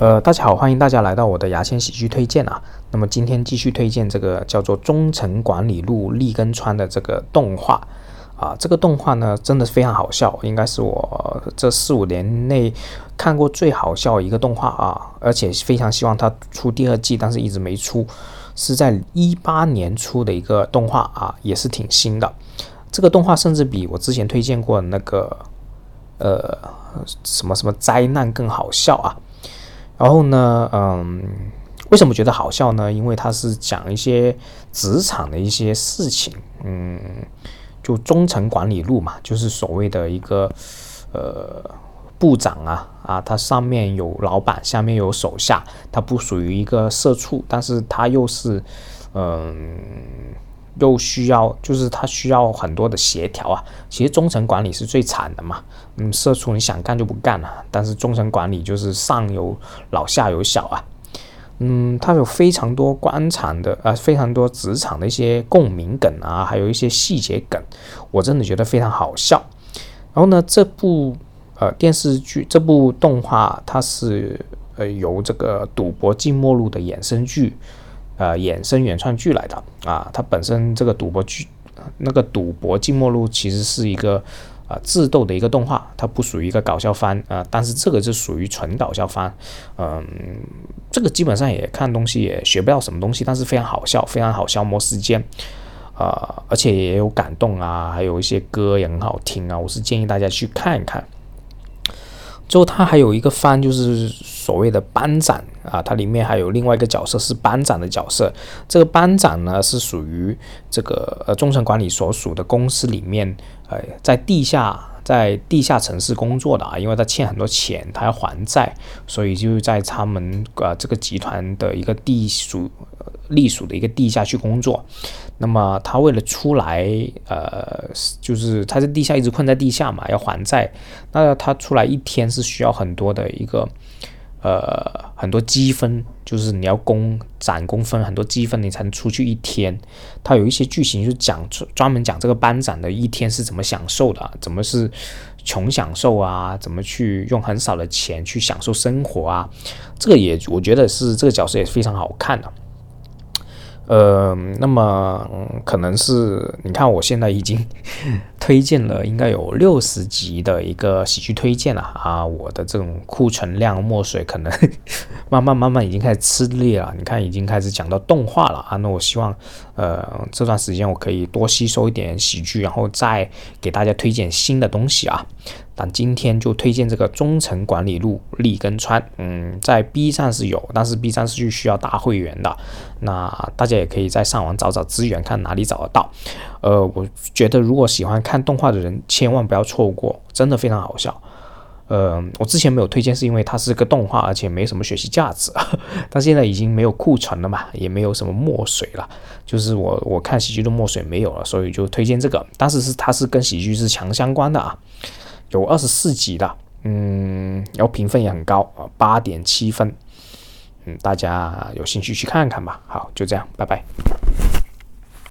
呃，大家好，欢迎大家来到我的牙签喜剧推荐啊。那么今天继续推荐这个叫做《中城管理路立根川》的这个动画啊。这个动画呢，真的非常好笑，应该是我这四五年内看过最好笑一个动画啊。而且非常希望它出第二季，但是一直没出，是在一八年出的一个动画啊，也是挺新的。这个动画甚至比我之前推荐过那个呃什么什么灾难更好笑啊。然后呢，嗯，为什么觉得好笑呢？因为它是讲一些职场的一些事情，嗯，就中层管理录嘛，就是所谓的一个呃部长啊啊，他上面有老板，下面有手下，他不属于一个社畜，但是他又是嗯。又需要，就是他需要很多的协调啊。其实中层管理是最惨的嘛，嗯，社畜你想干就不干了。但是中层管理就是上有老下有小啊，嗯，他有非常多官场的啊，非常多职场的一些共鸣梗啊，还有一些细节梗，我真的觉得非常好笑。然后呢，这部呃电视剧，这部动画，它是呃由这个《赌博寂寞录》的衍生剧。呃，衍生原创剧来的。啊，它本身这个赌博剧，那个赌博静默录其实是一个啊智斗的一个动画，它不属于一个搞笑番啊，但是这个是属于纯搞笑番，嗯，这个基本上也看东西也学不到什么东西，但是非常好笑，非常好消磨时间，啊，而且也有感动啊，还有一些歌也很好听啊，我是建议大家去看一看。之后他还有一个番，就是所谓的班长啊，它里面还有另外一个角色是班长的角色。这个班长呢是属于这个呃中层管理所属的公司里面，呃，在地下在地下城市工作的啊，因为他欠很多钱，他要还债，所以就在他们呃这个集团的一个地属隶属的一个地下去工作。那么他为了出来，呃，就是他在地下一直困在地下嘛，要还债。那他出来一天是需要很多的一个，呃，很多积分，就是你要工攒工分，很多积分你才能出去一天。他有一些剧情就讲专门讲这个班长的一天是怎么享受的，怎么是穷享受啊，怎么去用很少的钱去享受生活啊。这个也我觉得是这个角色也是非常好看的。呃，那么可能是你看，我现在已经推荐了应该有六十集的一个喜剧推荐了啊，我的这种库存量墨水可能 慢慢慢慢已经开始吃力了。你看，已经开始讲到动画了啊，那我希望呃这段时间我可以多吸收一点喜剧，然后再给大家推荐新的东西啊。但今天就推荐这个中层管理录立根川，嗯，在 B 站是有，但是 B 站是需要大会员的。那大家也可以在上网找找资源，看哪里找得到。呃，我觉得如果喜欢看动画的人，千万不要错过，真的非常好笑。呃，我之前没有推荐，是因为它是个动画，而且没什么学习价值。但现在已经没有库存了嘛，也没有什么墨水了，就是我我看喜剧的墨水没有了，所以就推荐这个。但是是它是跟喜剧是强相关的啊。有二十四集的，嗯，然后评分也很高啊，八点七分，嗯，大家有兴趣去看看吧。好，就这样，拜拜。